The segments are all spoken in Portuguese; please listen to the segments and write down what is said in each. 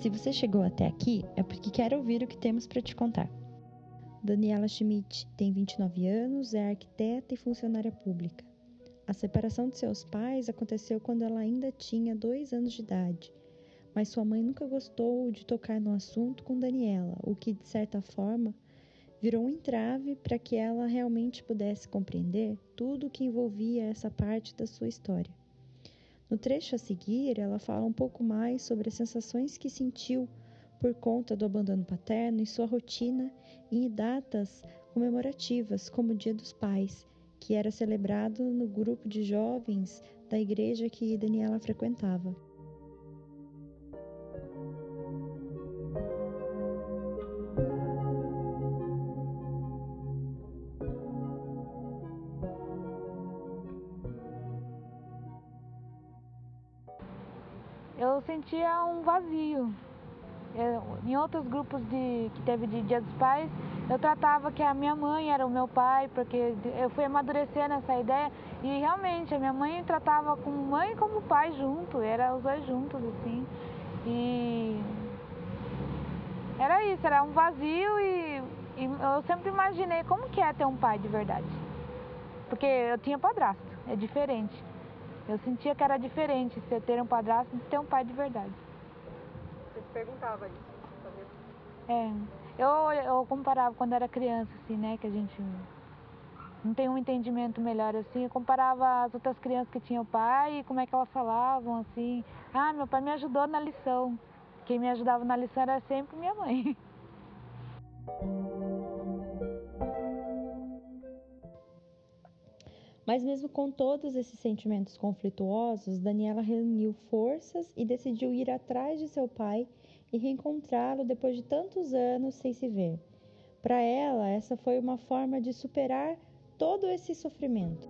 Se você chegou até aqui, é porque quer ouvir o que temos para te contar. Daniela Schmidt tem 29 anos, é arquiteta e funcionária pública. A separação de seus pais aconteceu quando ela ainda tinha dois anos de idade, mas sua mãe nunca gostou de tocar no assunto com Daniela, o que, de certa forma, virou um entrave para que ela realmente pudesse compreender tudo o que envolvia essa parte da sua história. No trecho a seguir, ela fala um pouco mais sobre as sensações que sentiu por conta do abandono paterno e sua rotina em datas comemorativas, como o Dia dos Pais, que era celebrado no grupo de jovens da igreja que Daniela frequentava. Eu sentia um vazio. Eu, em outros grupos de, que teve de Dia dos Pais, eu tratava que a minha mãe era o meu pai, porque eu fui amadurecer nessa ideia e realmente a minha mãe tratava como mãe e como pai junto, era os dois juntos assim. E era isso, era um vazio e, e eu sempre imaginei como que é ter um pai de verdade. Porque eu tinha padrasto, é diferente. Eu sentia que era diferente você ter um padrasto de ter um pai de verdade. Você se perguntava isso? É, eu, eu comparava quando era criança, assim, né, que a gente não tem um entendimento melhor assim. Eu comparava as outras crianças que tinham pai e como é que elas falavam, assim. Ah, meu pai me ajudou na lição. Quem me ajudava na lição era sempre minha mãe. Mas mesmo com todos esses sentimentos conflituosos, Daniela reuniu forças e decidiu ir atrás de seu pai e reencontrá-lo depois de tantos anos sem se ver. Para ela, essa foi uma forma de superar todo esse sofrimento.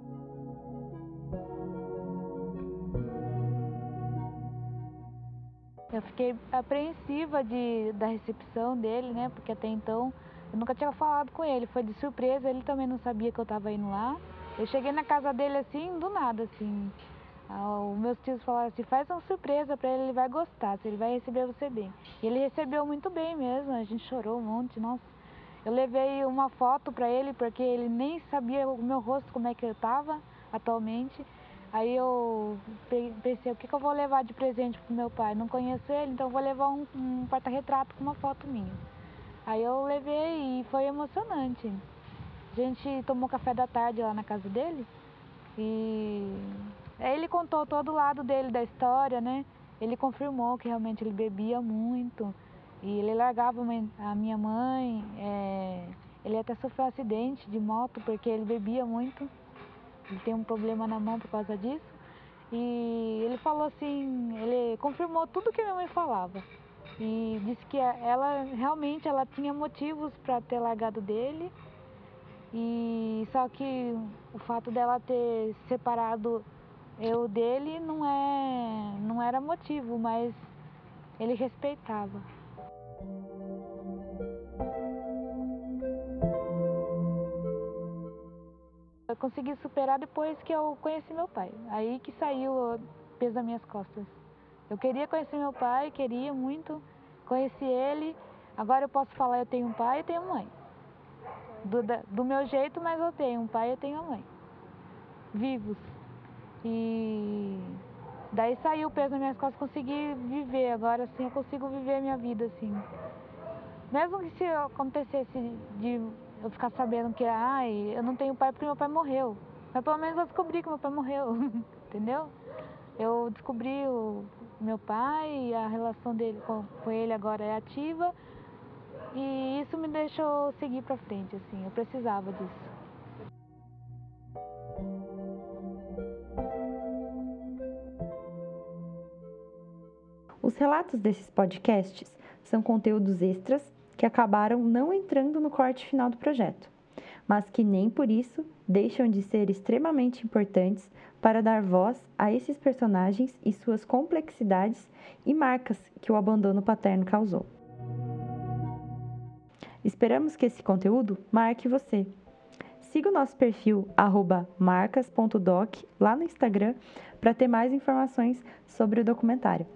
Eu fiquei apreensiva de, da recepção dele, né? Porque até então eu nunca tinha falado com ele. Foi de surpresa, ele também não sabia que eu estava indo lá. Eu cheguei na casa dele assim, do nada, assim. Ah, os meus tios falaram assim, faz uma surpresa para ele, ele vai gostar, ele vai receber você bem. E ele recebeu muito bem mesmo, a gente chorou um monte, nossa. Eu levei uma foto para ele, porque ele nem sabia o meu rosto, como é que eu estava atualmente. Aí eu pensei, o que, que, eu vou levar de presente pro meu pai? Não conheço ele, então vou levar um, um porta-retrato com uma foto minha. Aí eu levei e foi emocionante. A gente tomou café da tarde lá na casa dele e ele contou todo o lado dele da história, né? Ele confirmou que realmente ele bebia muito e ele largava a minha mãe. É... Ele até sofreu um acidente de moto porque ele bebia muito. Ele tem um problema na mão por causa disso. E ele falou assim, ele confirmou tudo que minha mãe falava. E disse que ela realmente ela tinha motivos para ter largado dele e só que o fato dela ter separado eu dele não é não era motivo, mas ele respeitava. Eu consegui superar depois que eu conheci meu pai. Aí que saiu o peso das minhas costas. Eu queria conhecer meu pai, queria muito, conheci ele. Agora eu posso falar eu tenho um pai e tenho mãe do, do meu jeito, mas eu tenho um pai e eu tenho a mãe. Vivos. E daí saiu o peso das minhas costas, consegui viver. Agora sim eu consigo viver a minha vida assim. Mesmo que se acontecesse de eu ficar sabendo que ai, eu não tenho pai porque meu pai morreu. Mas pelo menos eu descobri que meu pai morreu, entendeu? Eu descobri o meu pai a relação dele com, com ele agora é ativa. E isso me deixou seguir para frente, assim, eu precisava disso. Os relatos desses podcasts são conteúdos extras que acabaram não entrando no corte final do projeto, mas que nem por isso deixam de ser extremamente importantes para dar voz a esses personagens e suas complexidades e marcas que o abandono paterno causou. Esperamos que esse conteúdo marque você. Siga o nosso perfil marcas.doc lá no Instagram para ter mais informações sobre o documentário.